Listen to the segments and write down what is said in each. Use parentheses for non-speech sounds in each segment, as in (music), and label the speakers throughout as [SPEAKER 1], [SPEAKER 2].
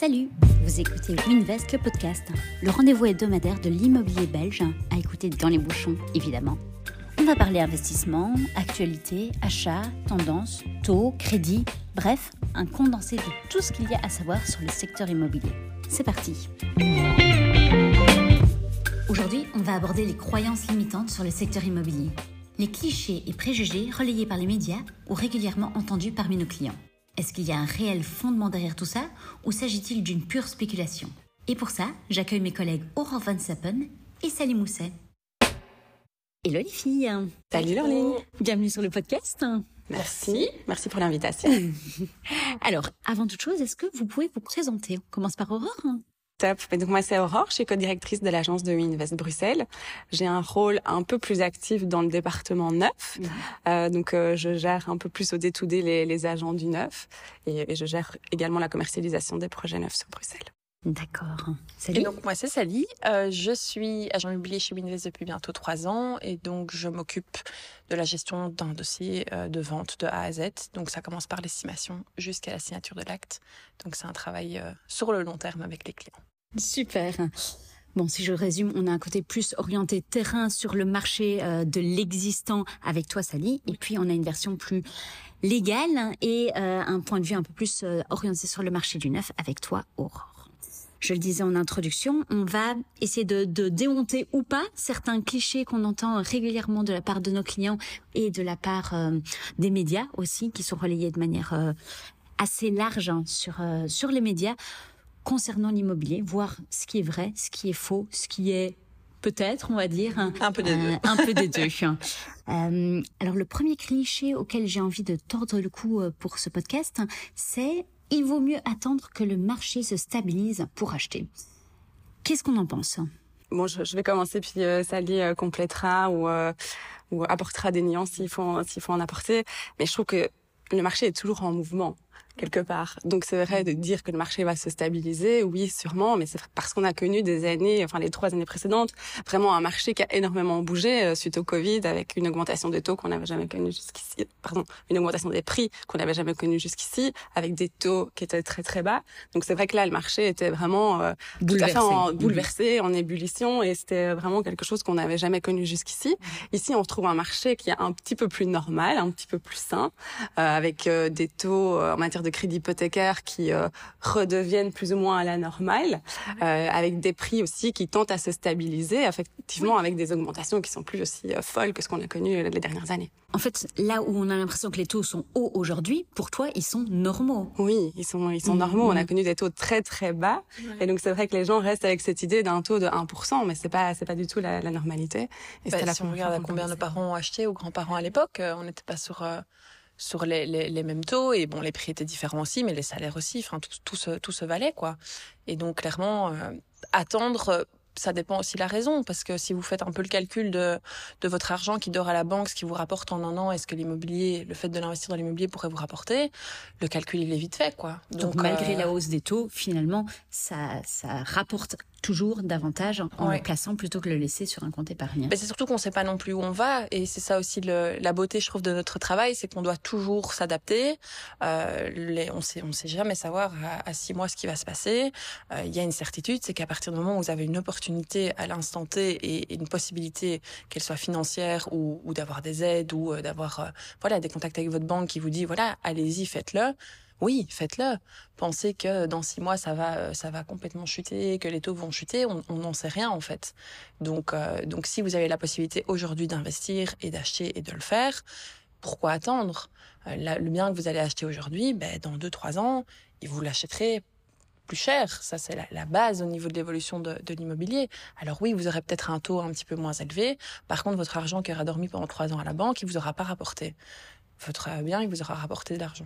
[SPEAKER 1] Salut, vous écoutez Winvest, le podcast, le rendez-vous hebdomadaire de l'immobilier belge, à écouter dans les bouchons, évidemment. On va parler investissement, actualité, achat, tendance, taux, crédit, bref, un condensé de tout ce qu'il y a à savoir sur le secteur immobilier. C'est parti Aujourd'hui, on va aborder les croyances limitantes sur le secteur immobilier, les clichés et préjugés relayés par les médias ou régulièrement entendus parmi nos clients. Est-ce qu'il y a un réel fondement derrière tout ça ou s'agit-il d'une pure spéculation? Et pour ça, j'accueille mes collègues Aurore Van Sappen et Sally Mousset. Hello les filles.
[SPEAKER 2] Salut Laureline
[SPEAKER 1] Bienvenue sur le podcast.
[SPEAKER 2] Merci, merci pour l'invitation. (laughs)
[SPEAKER 1] Alors, avant toute chose, est-ce que vous pouvez vous présenter? On commence par Aurore
[SPEAKER 2] Top. donc moi c'est Aurore, je suis co-directrice de l'agence de Invest Bruxelles. J'ai un rôle un peu plus actif dans le département neuf. Mhm. Euh, donc euh, je gère un peu plus au day les, les agents du neuf et, et, je gère également la commercialisation des projets neufs sur Bruxelles.
[SPEAKER 1] D'accord.
[SPEAKER 3] Et donc moi c'est Sally, euh, je suis agent immobilier chez Winvest depuis bientôt trois ans et donc je m'occupe de la gestion d'un dossier euh, de vente de A à Z. Donc ça commence par l'estimation jusqu'à la signature de l'acte. Donc c'est un travail euh, sur le long terme avec les clients.
[SPEAKER 1] Super. Bon, si je résume, on a un côté plus orienté terrain sur le marché de l'existant avec toi, Sally, et puis on a une version plus légale et un point de vue un peu plus orienté sur le marché du neuf avec toi, Aurore. Je le disais en introduction, on va essayer de, démonter ou pas certains clichés qu'on entend régulièrement de la part de nos clients et de la part euh, des médias aussi, qui sont relayés de manière euh, assez large hein, sur, euh, sur les médias concernant l'immobilier, voir ce qui est vrai, ce qui est faux, ce qui est peut-être, on va dire.
[SPEAKER 3] Un peu des deux.
[SPEAKER 1] un peu des deux. (laughs) alors le premier cliché auquel j'ai envie de tordre le cou pour ce podcast, c'est il vaut mieux attendre que le marché se stabilise pour acheter. Qu'est-ce qu'on en pense?
[SPEAKER 2] Bon, je, vais commencer, puis euh, Sally euh, complétera ou, euh, ou apportera des nuances s'il faut, s'il faut en apporter. Mais je trouve que le marché est toujours en mouvement quelque part. Donc c'est vrai de dire que le marché va se stabiliser, oui sûrement, mais c'est parce qu'on a connu des années, enfin les trois années précédentes, vraiment un marché qui a énormément bougé euh, suite au Covid, avec une augmentation des taux qu'on n'avait jamais connue jusqu'ici, pardon, une augmentation des prix qu'on n'avait jamais connue jusqu'ici, avec des taux qui étaient très très bas. Donc c'est vrai que là le marché était vraiment euh,
[SPEAKER 1] bouleversé.
[SPEAKER 2] tout à fait en, bouleversé, en ébullition, et c'était vraiment quelque chose qu'on n'avait jamais connu jusqu'ici. Ici on retrouve un marché qui est un petit peu plus normal, un petit peu plus sain, euh, avec euh, des taux en matière de de crédits hypothécaires qui euh, redeviennent plus ou moins à la normale, euh, avec des prix aussi qui tentent à se stabiliser, effectivement avec des augmentations qui sont plus aussi euh, folles que ce qu'on a connu les dernières années.
[SPEAKER 1] En fait, là où on a l'impression que les taux sont hauts aujourd'hui, pour toi, ils sont normaux.
[SPEAKER 2] Oui, ils sont ils sont mmh, normaux. On a mmh. connu des taux très très bas, et donc c'est vrai que les gens restent avec cette idée d'un taux de 1%, mais c'est pas c'est pas du tout la, normalité.
[SPEAKER 3] Et bah, si on regarde à combien nos parents ont acheté ou grands-parents à l'époque, on n'était pas sur sur les, les, les, mêmes taux et bon les prix étaient différents aussi mais les salaires aussi enfin tout, tout se tout se valait quoi et donc clairement euh, attendre ça dépend aussi de la raison parce que si vous faites un peu le calcul de, de votre argent qui dort à la banque, ce qui vous rapporte en un an, est-ce que l'immobilier, le fait de l'investir dans l'immobilier pourrait vous rapporter, le calcul il est vite fait quoi.
[SPEAKER 1] Donc, malgré euh, la hausse des taux, finalement ça ça rapporte toujours davantage en le plaçant plutôt que le laisser sur un compte épargne.
[SPEAKER 3] C'est surtout qu'on ne sait pas non plus où on va et c'est ça aussi le, la beauté je trouve de notre travail, c'est qu'on doit toujours s'adapter. Euh, les, on sait on sait jamais savoir à, six mois ce qui va se passer. Euh, il y a une certitude, c'est qu'à partir du moment où vous avez une opportunité à l'instant T et, une possibilité qu'elle soit financière ou, ou d'avoir des aides ou euh, d'avoir euh, voilà des contacts avec votre banque qui vous dit voilà allez-y faites-le oui, faites-le. Pensez que dans six mois ça va, euh, ça va complètement chuter, que les taux vont chuter, on n'en sait rien en fait. Donc, euh, donc si vous avez la possibilité aujourd'hui d'investir et d'acheter et de le faire, pourquoi attendre? Euh, Le bien que vous allez acheter aujourd'hui, ben, dans deux trois ans, vous l'achèterez plus cher. Ça, c'est la, base au niveau de l'évolution de, de l'immobilier. Alors oui, vous aurez peut-être un taux un petit peu moins élevé. Par contre, votre argent qui aura dormi pendant trois ans à la banque, il vous aura pas rapporté. Votre bien, il vous aura rapporté de l'argent.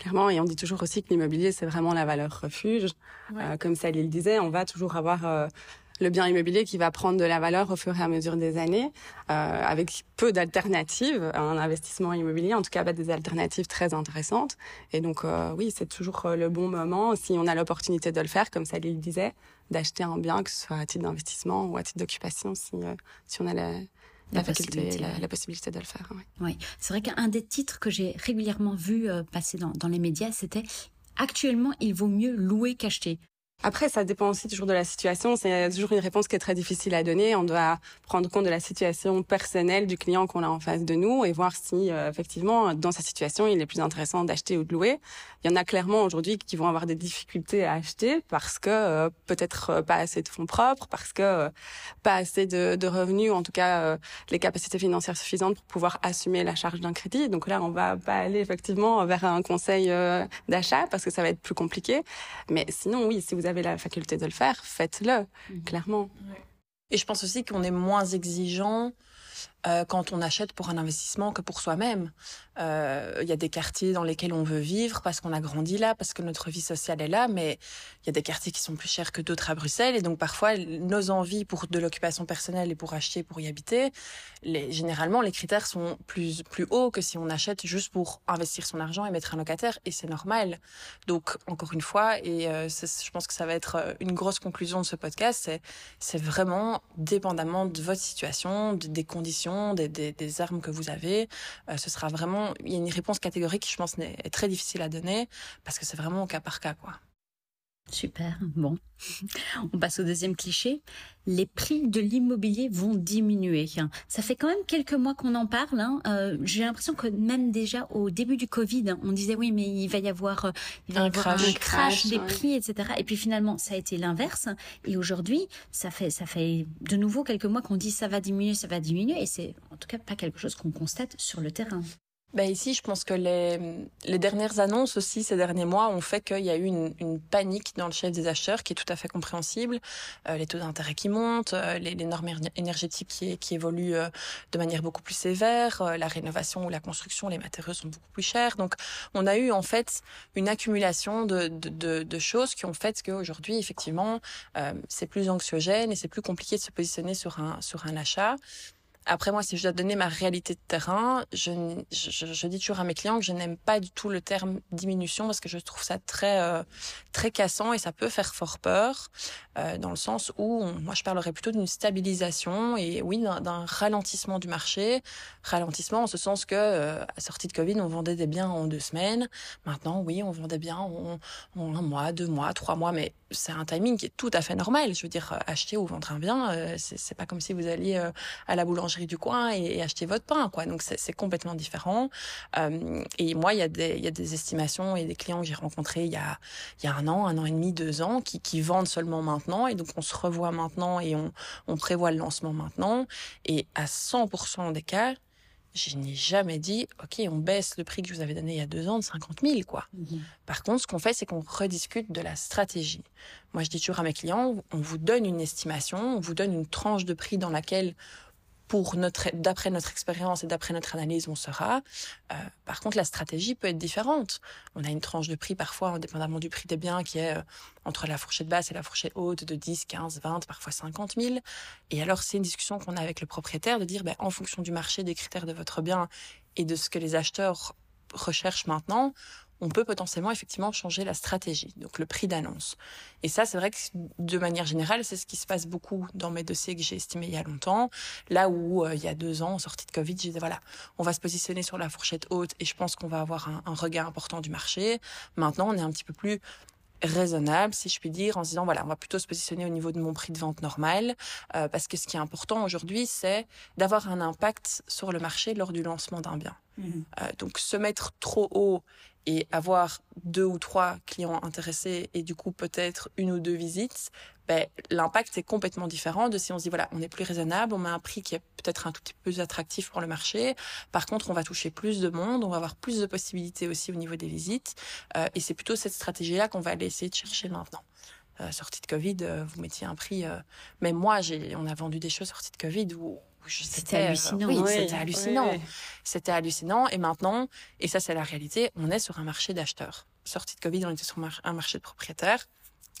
[SPEAKER 2] Clairement, et on dit toujours aussi que l'immobilier, c'est vraiment la valeur refuge. Euh, comme Sally le disait, on va toujours avoir euh, le bien immobilier qui va prendre de la valeur au fur et à mesure des années, euh, avec peu d'alternatives à un investissement immobilier, en tout cas des alternatives très intéressantes. Et donc oui, c'est toujours le bon moment, si on a l'opportunité de le faire, comme Sally le disait, d'acheter un bien, que ce soit à titre d'investissement ou à titre d'occupation, si, si on a la, la, possibilité, la, possibilité de le faire.
[SPEAKER 1] Oui, c'est vrai qu'un des titres que j'ai régulièrement vu euh, passer dans, dans les médias, c'était actuellement, il vaut mieux louer qu'acheter.
[SPEAKER 2] Après, ça dépend aussi toujours de la situation. C'est toujours une réponse qui est très difficile à donner. On doit prendre compte de la situation personnelle du client qu'on a en face de nous et voir si, euh, effectivement, dans sa situation, il est plus intéressant d'acheter ou de louer. Il y en a clairement aujourd'hui qui vont avoir des difficultés à acheter parce que euh, peut-être euh, pas assez de fonds propres, parce que pas assez de, de, revenus, en tout cas les capacités financières suffisantes pour pouvoir assumer la charge d'un crédit. Donc là, on va pas aller effectivement vers un conseil d'achat parce que ça va être plus compliqué. Mais sinon, oui, si vous avez la faculté de le faire, faites-le, mhm. clairement.
[SPEAKER 3] Et je pense aussi qu'on est moins exigeant euh, quand on achète pour un investissement que pour soi-même. Euh, il y a des quartiers dans lesquels on veut vivre parce qu'on a grandi là, parce que notre vie sociale est là, mais il y a des quartiers qui sont plus chers que d'autres à Bruxelles. Et donc parfois, nos envies pour de l'occupation personnelle et pour acheter, pour y habiter, généralement, les critères sont plus, plus hauts que si on achète juste pour investir son argent et mettre un locataire. Et c'est normal. Donc, encore une fois, et euh, je pense que ça va être une grosse conclusion de ce podcast, c'est vraiment dépendamment de votre situation, des conditions, des, armes que vous avez. ce sera vraiment il y a une réponse catégorique qui, je pense, est très difficile à donner parce que c'est vraiment au cas par cas, quoi.
[SPEAKER 1] Super. Bon, (laughs) on passe au deuxième cliché. Les prix de l'immobilier vont diminuer. Ça fait quand même quelques mois qu'on en parle. Hein. Euh, j'ai l'impression que même déjà au début du Covid, on disait oui, mais il va y avoir, euh, un, crash, des prix, etc. Et puis finalement, ça a été l'inverse. Et aujourd'hui, ça fait ça fait de nouveau quelques mois qu'on dit ça va diminuer, ça va diminuer, et c'est en tout cas pas quelque chose qu'on constate sur le terrain.
[SPEAKER 3] Ben ici, je pense que les, les dernières annonces aussi ces derniers mois ont fait qu'il y a eu une, une, panique dans le chef des acheteurs qui est tout à fait compréhensible. Euh, les taux d'intérêt qui montent, euh, les, les, normes énergétiques qui, qui évoluent euh, de manière beaucoup plus sévère, la rénovation ou la construction, les matériaux sont beaucoup plus chers. Donc, on a eu en fait une accumulation de, de, de, de choses qui ont fait qu'aujourd'hui, effectivement, c'est plus anxiogène et c'est plus compliqué de se positionner sur un, sur un achat. Après, moi, si je dois donner ma réalité de terrain, je, dis toujours à mes clients que je n'aime pas du tout le terme diminution parce que je trouve ça très, euh, très cassant et ça peut faire fort peur, euh, dans le sens où moi, je parlerais plutôt d'une stabilisation et oui, d'un ralentissement du marché. Ralentissement en ce sens que, euh, à sortie de Covid, on vendait des biens en deux semaines. Maintenant, oui, on vendait bien en, en un mois, deux mois, trois mois, mais c'est un timing qui est tout à fait normal. Je veux dire, acheter ou vendre un bien, c'est pas comme si vous alliez à la boulangerie du coin et, acheter votre pain, quoi. Donc c'est complètement différent. Euh, et moi, il y a des il y a des estimations et des clients que j'ai rencontrés il y a il y a un an, un an et demi, deux ans, qui qui vendent seulement maintenant et donc on se revoit maintenant et on on prévoit le lancement maintenant et à 100% des cas je n'ai jamais dit, OK, on baisse le prix que je vous avais donné il y a deux ans de 50 000, quoi. Mhm. Par contre, ce qu'on fait, c'est qu'on rediscute de la stratégie. Moi, je dis toujours à mes clients, on vous donne une estimation, on vous donne une tranche de prix dans laquelle pour notre, d'après notre expérience et d'après notre analyse, on sera. Euh, par contre, la stratégie peut être différente. On a une tranche de prix parfois, indépendamment du prix des biens, qui est euh, entre la fourchette basse et la fourchette haute de 10, 15, 20, parfois 50 000. Et alors, c'est une discussion qu'on a avec le propriétaire de dire, ben, en fonction du marché, des critères de votre bien et de ce que les acheteurs recherchent maintenant, on peut potentiellement effectivement changer la stratégie, donc le prix d'annonce. Et ça, c'est vrai que de manière générale, c'est ce qui se passe beaucoup dans mes dossiers que j'ai estimés il y a longtemps. Là où euh, il y a deux ans, en sortie de Covid, j'ai dit voilà, on va se positionner sur la fourchette haute et je pense qu'on va avoir un, un regain important du marché. Maintenant, on est un petit peu plus raisonnable, si je puis dire, en se disant voilà, on va plutôt se positionner au niveau de mon prix de vente normal, euh, parce que ce qui est important aujourd'hui, c'est d'avoir un impact sur le marché lors du lancement d'un bien. Mmh. Euh, donc se mettre trop haut et avoir deux ou trois clients intéressés et du coup peut-être une ou deux visites, ben, l'impact est complètement différent de si on se dit voilà, on est plus raisonnable, on met un prix qui est peut-être un tout petit peu plus attractif pour le marché. Par contre, on va toucher plus de monde, on va avoir plus de possibilités aussi au niveau des visites. Euh, et c'est plutôt cette stratégie-là qu'on va aller essayer de chercher maintenant. Euh, sortie de Covid, euh, vous mettiez un prix. Euh, même moi, j'ai, on a vendu des choses sortie de Covid où
[SPEAKER 1] c'était hallucinant.
[SPEAKER 3] Oui, c'était hallucinant. C'était hallucinant. Et maintenant, et ça c'est la réalité, on est sur un marché d'acheteurs. Sortie de Covid, on était sur un marché de propriétaires.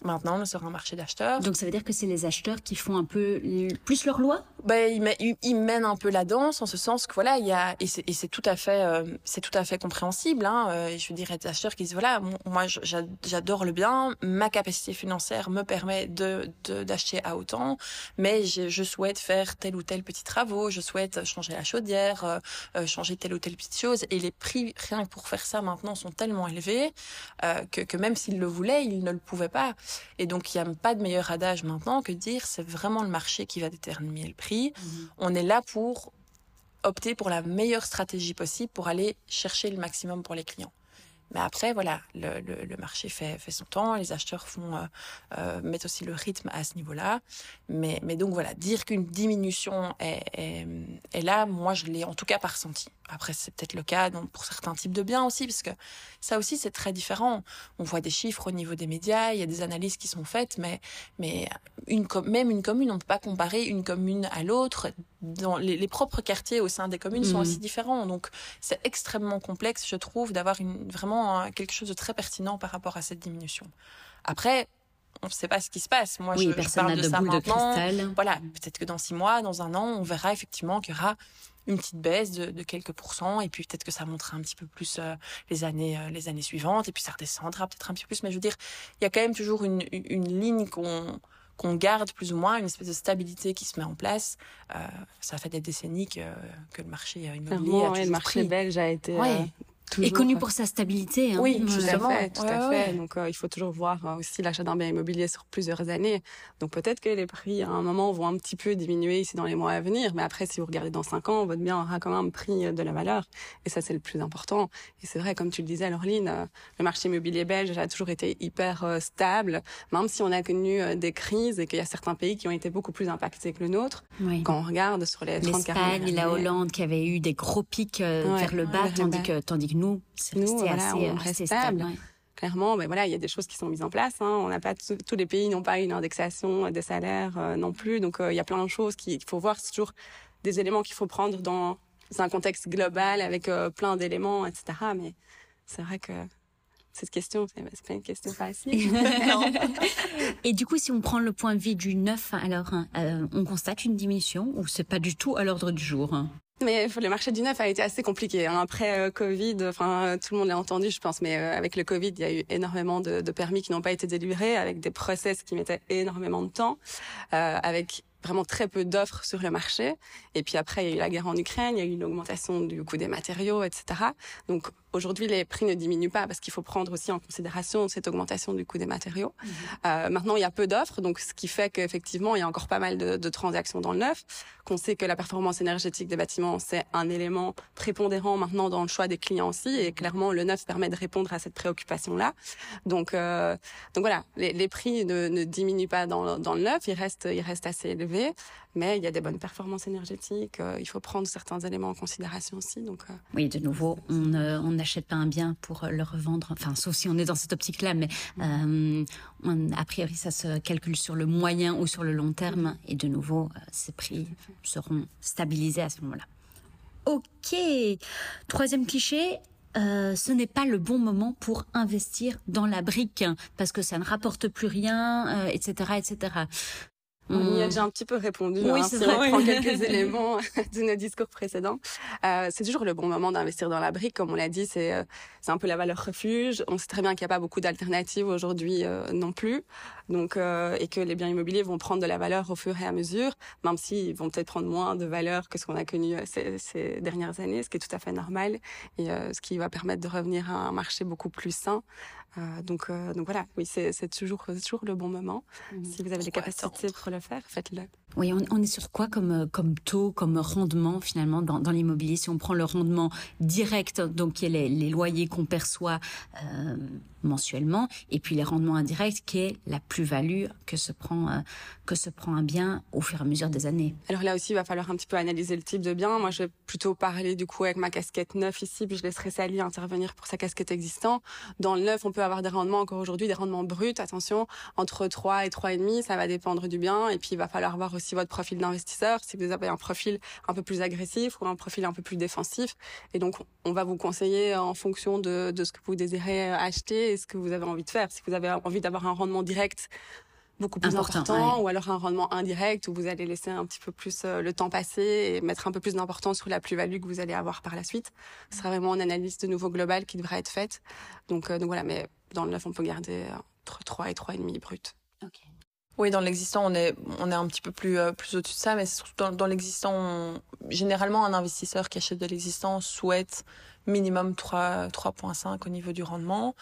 [SPEAKER 3] Maintenant, nous serons un marché d'acheteurs.
[SPEAKER 1] Donc ça veut dire que c'est les acheteurs qui font un peu plus leur loi?
[SPEAKER 3] Ben, ils, ils, mènent un peu la danse en ce sens que voilà, il y a et c'est tout à fait euh, c'est tout à fait compréhensible. Hein, euh, je veux dire, des acheteurs qui disent voilà, moi j'adore le bien, ma capacité financière me permet de d'acheter à autant, mais je, je, souhaite faire tel ou tel petit travaux, je souhaite changer la chaudière, euh, euh, changer telle ou telle petite chose, et les prix rien que pour faire ça maintenant sont tellement élevés que, que même s'ils le voulaient, ils ne le pouvaient pas. Et donc, il n'y a pas de meilleur adage maintenant que de dire c'est vraiment le marché qui va déterminer le prix. Mhm. On est là pour opter pour la meilleure stratégie possible pour aller chercher le maximum pour les clients. Mais après, voilà, le, le, marché fait, fait son temps, les acheteurs font euh, euh, mettent aussi le rythme à ce niveau-là. Mais, mais donc voilà, dire qu'une diminution est, est, là, moi je l'ai en tout cas pas ressenti. Après, c'est peut-être le cas pour certains types de biens aussi, parce que ça aussi c'est très différent. On voit des chiffres au niveau des médias, il y a des analyses qui sont faites, mais, mais une, même une commune, on ne peut pas comparer une commune à l'autre. Dans les, les, propres quartiers au sein des communes sont mmh. aussi différents. Donc c'est extrêmement complexe, je trouve, d'avoir vraiment quelque chose de très pertinent par rapport à cette diminution. Après, on ne sait pas ce qui se passe. Moi, je, je, parle de, ça maintenant. Voilà, peut-être que dans six mois, dans un an, on verra effectivement qu'il y aura une petite baisse de, quelques pourcents et puis peut-être que ça montera un petit peu plus euh, les années euh, les années suivantes et puis ça redescendra peut-être un petit peu plus mais je veux dire il y a quand même toujours une, une ligne qu'on qu'on garde plus ou moins une espèce de stabilité qui se met en place. Euh, ça fait des décennies que, que le marché immobilier a
[SPEAKER 2] le marché belge a été
[SPEAKER 1] est connu pour sa stabilité.
[SPEAKER 2] Hein. Oui, tout à fait, tout à fait. Donc, euh, il faut toujours voir euh, aussi l'achat d'un bien immobilier sur plusieurs années. Donc, peut-être que les prix, à un moment, vont un petit peu diminuer ici dans les mois à venir. Mais après, si vous regardez dans cinq ans, votre bien aura quand même pris de la valeur. Et ça, c'est le plus important. Et c'est vrai, comme tu le disais, Laureline, euh, le marché immobilier belge a toujours été hyper stable, même si on a connu des crises et qu'il y a certains pays qui ont été beaucoup plus impactés que le nôtre. Quand on regarde sur les 30
[SPEAKER 1] L'Espagne, la Hollande, qui avait eu des gros pics vers le bas, tandis que, tandis que nous, c'est resté assez, on reste stable.
[SPEAKER 2] Clairement, mais voilà, il y a des choses qui sont mises en place. Hein. On n'a pas tous les pays n'ont pas une indexation des salaires euh, non plus, donc euh, il y a plein de choses qu'il faut voir. C'est toujours des éléments qu'il faut prendre dans un contexte global avec euh, plein d'éléments, etc. Mais c'est vrai que cette question, c'est pas une question facile. (laughs)
[SPEAKER 1] Et du coup, si on prend le point de vue du neuf, alors on constate une diminution ou c'est pas du tout à l'ordre du jour
[SPEAKER 2] mais le marché du neuf a été assez compliqué. Hein. Après euh, Covid, enfin tout le monde l'a entendu, je pense, mais euh, avec le Covid, il y a eu énormément de, de permis qui n'ont pas été délivrés, avec des process qui mettaient énormément de temps, euh, avec vraiment très peu d'offres sur le marché. Et puis après, il y a eu la guerre en Ukraine, il y a eu une augmentation du coût des matériaux, etc. Donc aujourd'hui, les prix ne diminuent pas parce qu'il faut prendre aussi en considération cette augmentation du coût des matériaux. Mhm. Euh, maintenant, il y a peu d'offres, donc ce qui fait qu'effectivement, il y a encore pas mal de, de transactions dans le neuf. Qu'on sait que la performance énergétique des bâtiments, c'est un élément prépondérant maintenant dans le choix des clients aussi. Et clairement, le neuf permet de répondre à cette préoccupation-là. Donc, euh, donc voilà, les, les prix ne, ne, diminuent pas dans, dans le neuf, ils restent, ils restent assez élevés mais il y a des bonnes performances énergétiques. Euh, il faut prendre certains éléments en considération aussi. Donc, euh.
[SPEAKER 1] Oui, de nouveau, on n'achète pas un bien pour le revendre, enfin, sauf si on est dans cette optique-là, mais euh, a priori, ça se calcule sur le moyen ou sur le long terme, et de nouveau, ces prix seront stabilisés à ce moment-là. Ok. Troisième cliché, ce n'est pas le bon moment pour investir dans la brique parce que ça ne rapporte plus rien, etc., etc.
[SPEAKER 2] On y a hmm. déjà un petit peu répondu. Oui, hein, si on prend (laughs) quelques éléments de nos discours précédents. Euh, c'est toujours le bon moment d'investir dans la brique, comme on l'a dit. C'est euh, c'est un peu la valeur refuge. On sait très bien qu'il n'y a pas beaucoup d'alternatives aujourd'hui euh, non plus. Donc euh, et que les biens immobiliers vont prendre de la valeur au fur et à mesure, même s'ils vont peut-être prendre moins de valeur que ce qu'on a connu euh, ces, ces, dernières années, ce qui est tout à fait normal et ce qui va permettre de revenir à un marché beaucoup plus sain. Donc donc voilà, oui, c'est c'est toujours toujours le bon moment. Mmh. Si vous avez les capacités pour le faire, faites-le.
[SPEAKER 1] Oui, on, est sur quoi comme comme taux, comme rendement finalement dans, l'immobilier? Si on prend le rendement direct, donc qui est les, les loyers qu'on perçoit euh, mensuellement, et puis les rendements indirects, qui est la plus-value que se prend euh, que se prend un bien au fur et à mesure des années.
[SPEAKER 2] Alors là aussi, il va falloir un petit peu analyser le type de bien. Moi, je vais plutôt parler du coup avec ma casquette neuf ici, puis je laisserai Sally intervenir pour sa casquette existante. Dans le neuf, on peut avoir des rendements encore aujourd'hui, des rendements bruts. Attention, entre 3 et 3,5, ça va dépendre du bien, et puis il va falloir voir aussi aussi votre profil d'investisseur, si vous avez un profil un peu plus agressif ou un profil un peu plus défensif. Et donc, on va vous conseiller en fonction de, de ce que vous désirez acheter et ce que vous avez envie de faire. Si vous avez envie d'avoir un rendement direct beaucoup plus important, ou alors un rendement indirect où vous allez laisser un petit peu plus euh, le temps passer et mettre un peu plus d'importance sur la plus-value que vous allez avoir par la suite. Ce sera vraiment une analyse de nouveau globale qui devra être faite. Donc, euh, donc voilà, mais dans le neuf, on peut garder entre 3 et 3,5 brut.
[SPEAKER 3] Oui, dans l'existant, on est, on est un petit peu plus, euh, plus au-dessus de ça, mais dans, dans l'existant, généralement, un investisseur qui achète de l'existant souhaite minimum 3 3.5 au niveau du rendement.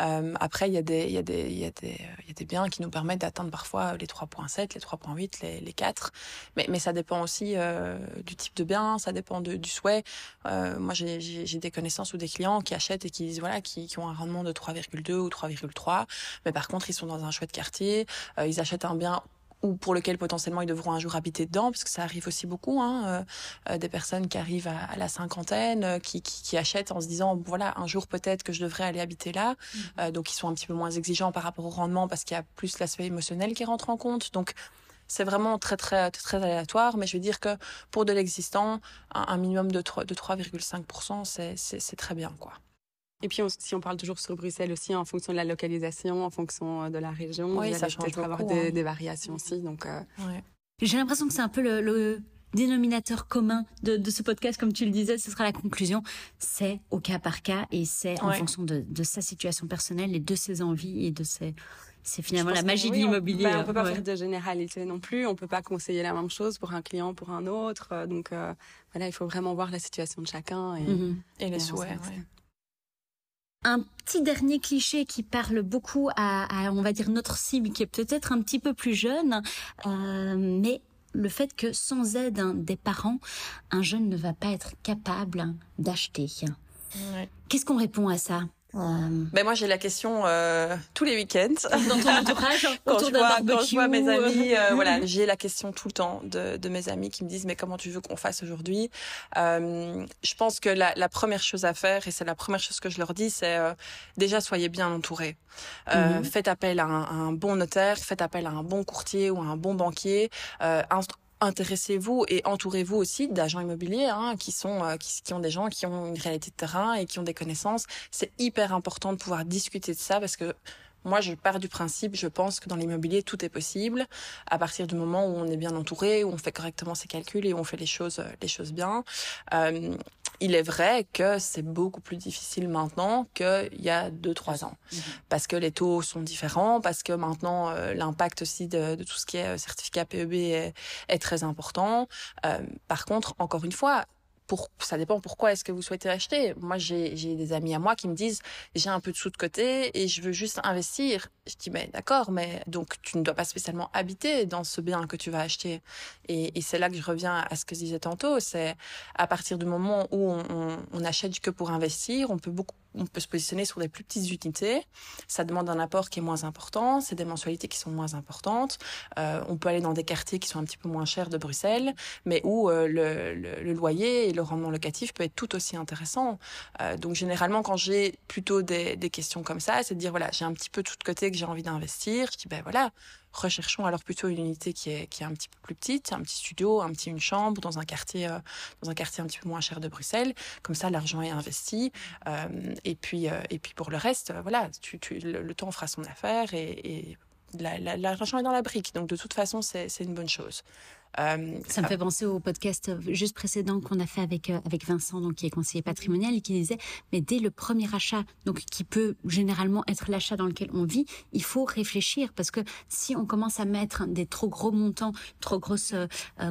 [SPEAKER 3] Euh, après il y a des il y a des il y a des il y a des biens qui nous permettent d'atteindre parfois les 3.7, les 3.8, les les 4. Mais mais ça dépend aussi euh, du type de bien, ça dépend de, du souhait. Euh, moi j'ai j'ai des connaissances ou des clients qui achètent et qui disent voilà qui qui ont un rendement de 3,2 ou 3,3, mais par contre ils sont dans un chouette quartier, euh, ils achètent un bien ou pour lequel potentiellement ils devront un jour habiter dedans, parce que ça arrive aussi beaucoup, hein, euh, euh des personnes qui arrivent à, à la cinquantaine, euh, qui, qui, qui, achètent en se disant voilà un jour peut-être que je devrais aller habiter là, mmh. euh, donc ils sont un petit peu moins exigeants par rapport au rendement parce qu'il y a plus l'aspect émotionnel qui rentre en compte, donc c'est vraiment très très très aléatoire, mais je veux dire que pour de l'existant, un, un minimum de 3,5%, c'est c'est très bien quoi.
[SPEAKER 2] Et puis, on, si on parle toujours sur Bruxelles aussi, en fonction de la localisation, en fonction euh, de la région,
[SPEAKER 3] oui,
[SPEAKER 2] il
[SPEAKER 3] ça change
[SPEAKER 2] peut-être avoir des, hein. des, variations aussi. Donc, euh...
[SPEAKER 1] ouais. J'ai l'impression que c'est un peu le, le dénominateur commun de, de, ce podcast, comme tu le disais, ce sera la conclusion. C'est au cas par cas et c'est en fonction de, de, sa situation personnelle et de ses envies et de ses... C'est finalement la magie oui, de l'immobilier.
[SPEAKER 2] On, on peut pas ouais. faire de généralité non plus. On peut pas conseiller la même chose pour un client, pour un autre. Euh, donc euh, voilà, il faut vraiment voir la situation de chacun et,
[SPEAKER 3] mm -hmm. et les souhaits.
[SPEAKER 1] Un petit dernier cliché qui parle beaucoup à, à on va dire, notre cible qui est peut-être un petit peu plus jeune, euh, mais le fait que sans aide hein, des parents, un jeune ne va pas être capable d'acheter.
[SPEAKER 3] Ouais.
[SPEAKER 1] Qu'est-ce qu'on répond à ça?
[SPEAKER 3] Euh... Ben moi j'ai la question euh, tous les week-ends.
[SPEAKER 1] Dans ton (laughs) entourage
[SPEAKER 3] quand, je vois, quand je vois mes amis euh, (laughs) voilà j'ai la question tout le temps de, de mes amis qui me disent mais comment tu veux qu'on fasse aujourd'hui? Euh, je pense que la, la, première chose à faire et c'est la première chose que je leur dis c'est euh, déjà soyez bien entourés. Mm -hmm. faites appel à un, à un, bon notaire faites appel à un bon courtier ou à un bon banquier intéressez-vous et entourez-vous aussi d'agents immobiliers hein, qui sont euh, qui, qui, ont des gens qui ont une réalité de terrain et qui ont des connaissances. C'est hyper important de pouvoir discuter de ça parce que moi, je pars du principe, je pense que dans l'immobilier, tout est possible à partir du moment où on est bien entouré, où on fait correctement ses calculs et où on fait les choses, les choses bien. Euh, il est vrai que c'est beaucoup plus difficile maintenant qu'il y a deux, trois ans. Mmh. Parce que les taux sont différents, parce que maintenant, euh, l'impact aussi de, de, tout ce qui est certificat PEB est, est très important. Euh, par contre, encore une fois, pour, ça dépend pourquoi est-ce que vous souhaitez acheter. Moi, j'ai des amis à moi qui me disent j'ai un peu de sous de côté et je veux juste investir. Je dis mais d'accord, mais donc tu ne dois pas spécialement habiter dans ce bien que tu vas acheter. Et, et c'est là que je reviens à ce que je disais tantôt, c'est à partir du moment où on, on, achète que pour investir, on peut beaucoup on peut se positionner sur des plus petites unités. Ça demande un apport qui est moins important, c'est des mensualités qui sont moins importantes. Euh, on peut aller dans des quartiers qui sont un petit peu moins chers de Bruxelles, mais où euh, le, le, le, loyer et le rendement locatif peut être tout aussi intéressant. Euh, donc généralement, quand j'ai plutôt des, des questions comme ça, c'est de dire voilà, j'ai un petit peu tout de côté que j'ai envie d'investir. Je dis ben voilà, recherchons alors plutôt une unité qui est, qui est un petit peu plus petite, un petit studio, un petit une chambre dans un quartier euh, dans un quartier un petit peu moins cher de Bruxelles. Comme ça, l'argent est investi. Euh, et puis euh, et puis pour le reste, voilà, le, temps fera son affaire et l'argent est dans la brique. Donc de toute façon, c'est une bonne chose.
[SPEAKER 1] Euh, ça me fait penser au podcast juste précédent qu'on a fait avec euh, avec Vincent, donc qui est conseiller patrimonial, et qui disait mais dès le premier achat, donc qui peut généralement être l'achat dans lequel on vit, il faut réfléchir parce que si on commence à mettre des trop gros montants, trop grosses euh,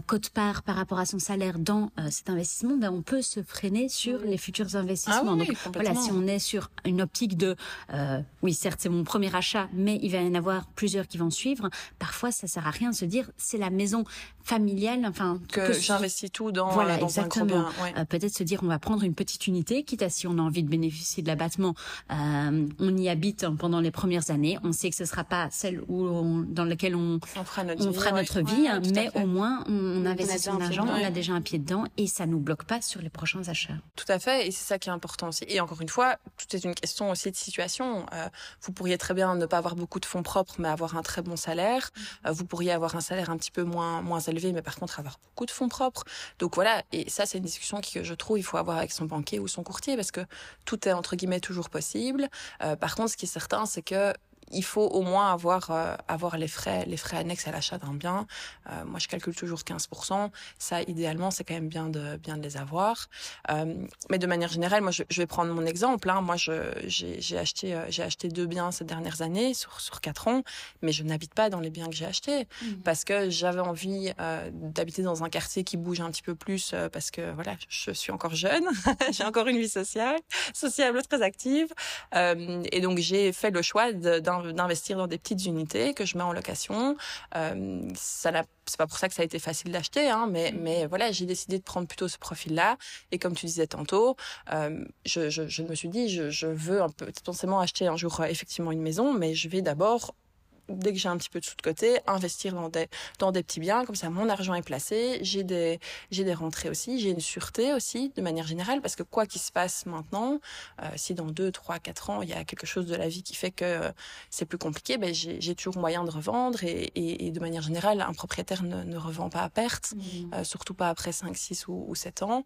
[SPEAKER 1] cotes-parts par rapport à son salaire dans euh, cet investissement, ben on peut se freiner sur les futurs investissements.
[SPEAKER 3] Ah oui,
[SPEAKER 1] donc voilà, si on est sur une optique de euh, oui certes c'est mon premier achat, mais il va y en avoir plusieurs qui vont suivre. Parfois ça sert à rien de se dire c'est la maison familiale, enfin
[SPEAKER 3] que, que j'investis tout dans
[SPEAKER 1] voilà
[SPEAKER 3] dans
[SPEAKER 1] exactement. Ouais. euh, Peut-être se dire on va prendre une petite unité, quitte à si on a envie de bénéficier de l'abattement, euh, on y habite pendant les premières années. On sait que ce sera pas celle où on, dans laquelle on,
[SPEAKER 3] on fera notre
[SPEAKER 1] on
[SPEAKER 3] vie,
[SPEAKER 1] fera
[SPEAKER 3] ouais.
[SPEAKER 1] notre vie
[SPEAKER 3] ouais,
[SPEAKER 1] mais au moins on, on investit son argent, on a déjà un pied dedans et ça nous bloque pas sur les prochains achats.
[SPEAKER 3] Tout à fait, et c'est ça qui est important aussi. Et encore une fois, tout est une question aussi de situation. Euh, vous pourriez très bien ne pas avoir beaucoup de fonds propres, mais avoir un très bon salaire. Euh, vous pourriez avoir un salaire un petit peu moins moins élevé mais par contre avoir beaucoup de fonds propres. Donc voilà, et ça c'est une discussion que je trouve il faut avoir avec son banquier ou son courtier parce que tout est entre guillemets toujours possible. Euh, par contre, ce qui est certain, c'est que il faut au moins avoir euh, avoir les frais les frais annexes à l'achat d'un bien. Euh, moi, je calcule toujours 15%. Ça, idéalement, c'est quand même bien de bien de les avoir. Euh, mais de manière générale, moi, je, je vais prendre mon exemple. Hein. Moi, je j'ai acheté euh, j'ai acheté deux biens ces dernières années sur sur quatre ans, mais je n'habite pas dans les biens que j'ai achetés mmh. parce que j'avais envie euh, d'habiter dans un quartier qui bouge un petit peu plus parce que voilà, je suis encore jeune, (laughs) j'ai encore une vie sociale, sociable très active, et donc j'ai fait le choix d'un d'investir dans des petites unités que je mets en location. Euh, ça c'est pas pour ça que ça a été facile d'acheter, hein, mais, mm. mais voilà, j'ai décidé de prendre plutôt ce profil-là. Et comme tu disais tantôt, euh, je, je, je, me suis dit, je, je veux un peu, potentiellement acheter un jour euh, effectivement une maison, mais je vais d'abord dès que j'ai un petit peu de sous de côté, investir dans des, dans des petits biens. Comme ça, mon argent est placé. J'ai des, j'ai des rentrées aussi. J'ai une sûreté aussi, de manière générale, parce que quoi qu'il se passe maintenant, euh, si dans deux, trois, quatre ans, il y a quelque chose de la vie qui fait que euh, c'est plus compliqué, ben, j'ai toujours moyen de revendre. Et, et, et, de manière générale, un propriétaire ne, ne revend pas à perte, mmh. euh, surtout pas après 5, 6 ou, ou 7 ans.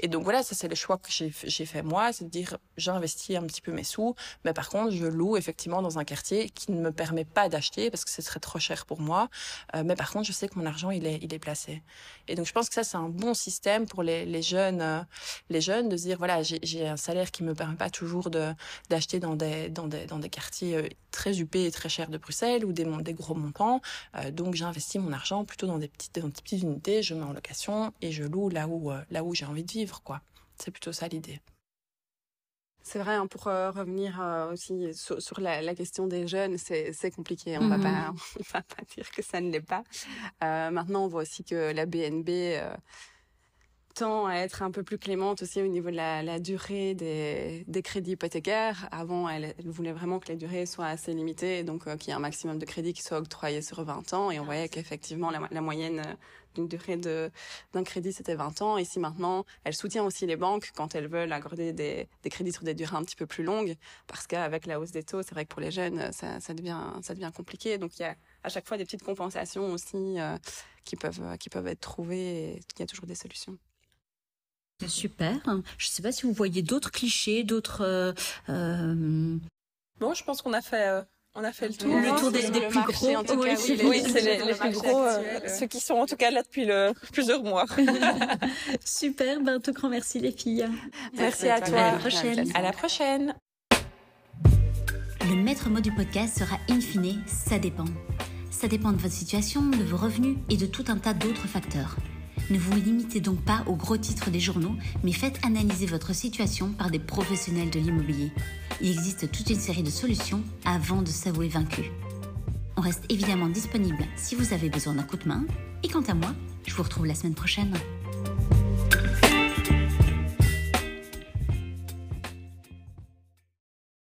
[SPEAKER 3] Et donc voilà, ça c'est le choix que j'ai fait moi, c'est de dire j'investis un petit peu mes sous, mais par contre, je loue effectivement dans un quartier qui ne me permet permet pas d'acheter parce que ce serait trop cher pour moi. Euh, mais par contre, je sais que mon argent, il est, placé. Et donc, je pense que ça, c'est un bon système pour les, jeunes, euh, les jeunes de dire, voilà, j'ai un salaire qui me permet pas toujours de d'acheter dans des, dans des, dans des quartiers euh, très huppés et très chers de Bruxelles ou des, gros montants. Donc, j'investis mon argent plutôt dans des petites, dans des petites unités, je mets en location et je loue là où, là où j'ai envie de vivre, quoi. C'est plutôt ça l'idée.
[SPEAKER 2] C'est vrai, hein, pour euh, revenir euh, aussi sur, sur la, la, question des jeunes, c'est compliqué. On mmh. va pas, (laughs) on va pas dire que ça ne l'est pas. Euh, maintenant, on voit aussi que la BNB tend à être un peu plus clémente aussi au niveau de la, la durée des, des, crédits hypothécaires. Avant, elle, elle, voulait vraiment que les durées soient assez limitées, donc qu'il y ait un maximum de crédits qui soient octroyés sur 20 ans. Et on voyait qu'effectivement, la, la, moyenne d'une durée de d'un crédit c'était 20 ans. Ici maintenant, elle soutient aussi les banques quand elles veulent accorder des, des crédits sur des durées un petit peu plus longues, parce qu'avec la hausse des taux, c'est vrai que pour les jeunes, ça, ça devient ça devient compliqué. Donc il y a à chaque fois des petites compensations aussi euh, qui peuvent qui peuvent être trouvées. Et il y a toujours des solutions.
[SPEAKER 1] Super. Je ne sais pas si vous voyez d'autres clichés, d'autres. Euh, euh...
[SPEAKER 3] Bon, je pense qu'on a fait euh, on a fait le tour.
[SPEAKER 1] Le tour des, des plus marché, gros.
[SPEAKER 3] En tout cas, oui, oui c'est les, les plus gros, euh, ceux qui sont en tout cas là depuis le, plusieurs mois. (laughs)
[SPEAKER 1] Super, ben, un tout grand merci les filles.
[SPEAKER 3] Merci, merci à, à toi.
[SPEAKER 1] À la prochaine.
[SPEAKER 3] À la prochaine.
[SPEAKER 1] Le maître mot du podcast sera in fine, ça dépend. Ça dépend de votre situation, de vos revenus et de tout un tas d'autres facteurs. Ne vous limitez donc pas aux gros titres des journaux, mais faites analyser votre situation par des professionnels de l'immobilier. Il existe toute une série de solutions avant de s'avouer vaincu. On reste évidemment disponible si vous avez besoin d'un coup de main. Et quant à moi, je vous retrouve la semaine prochaine.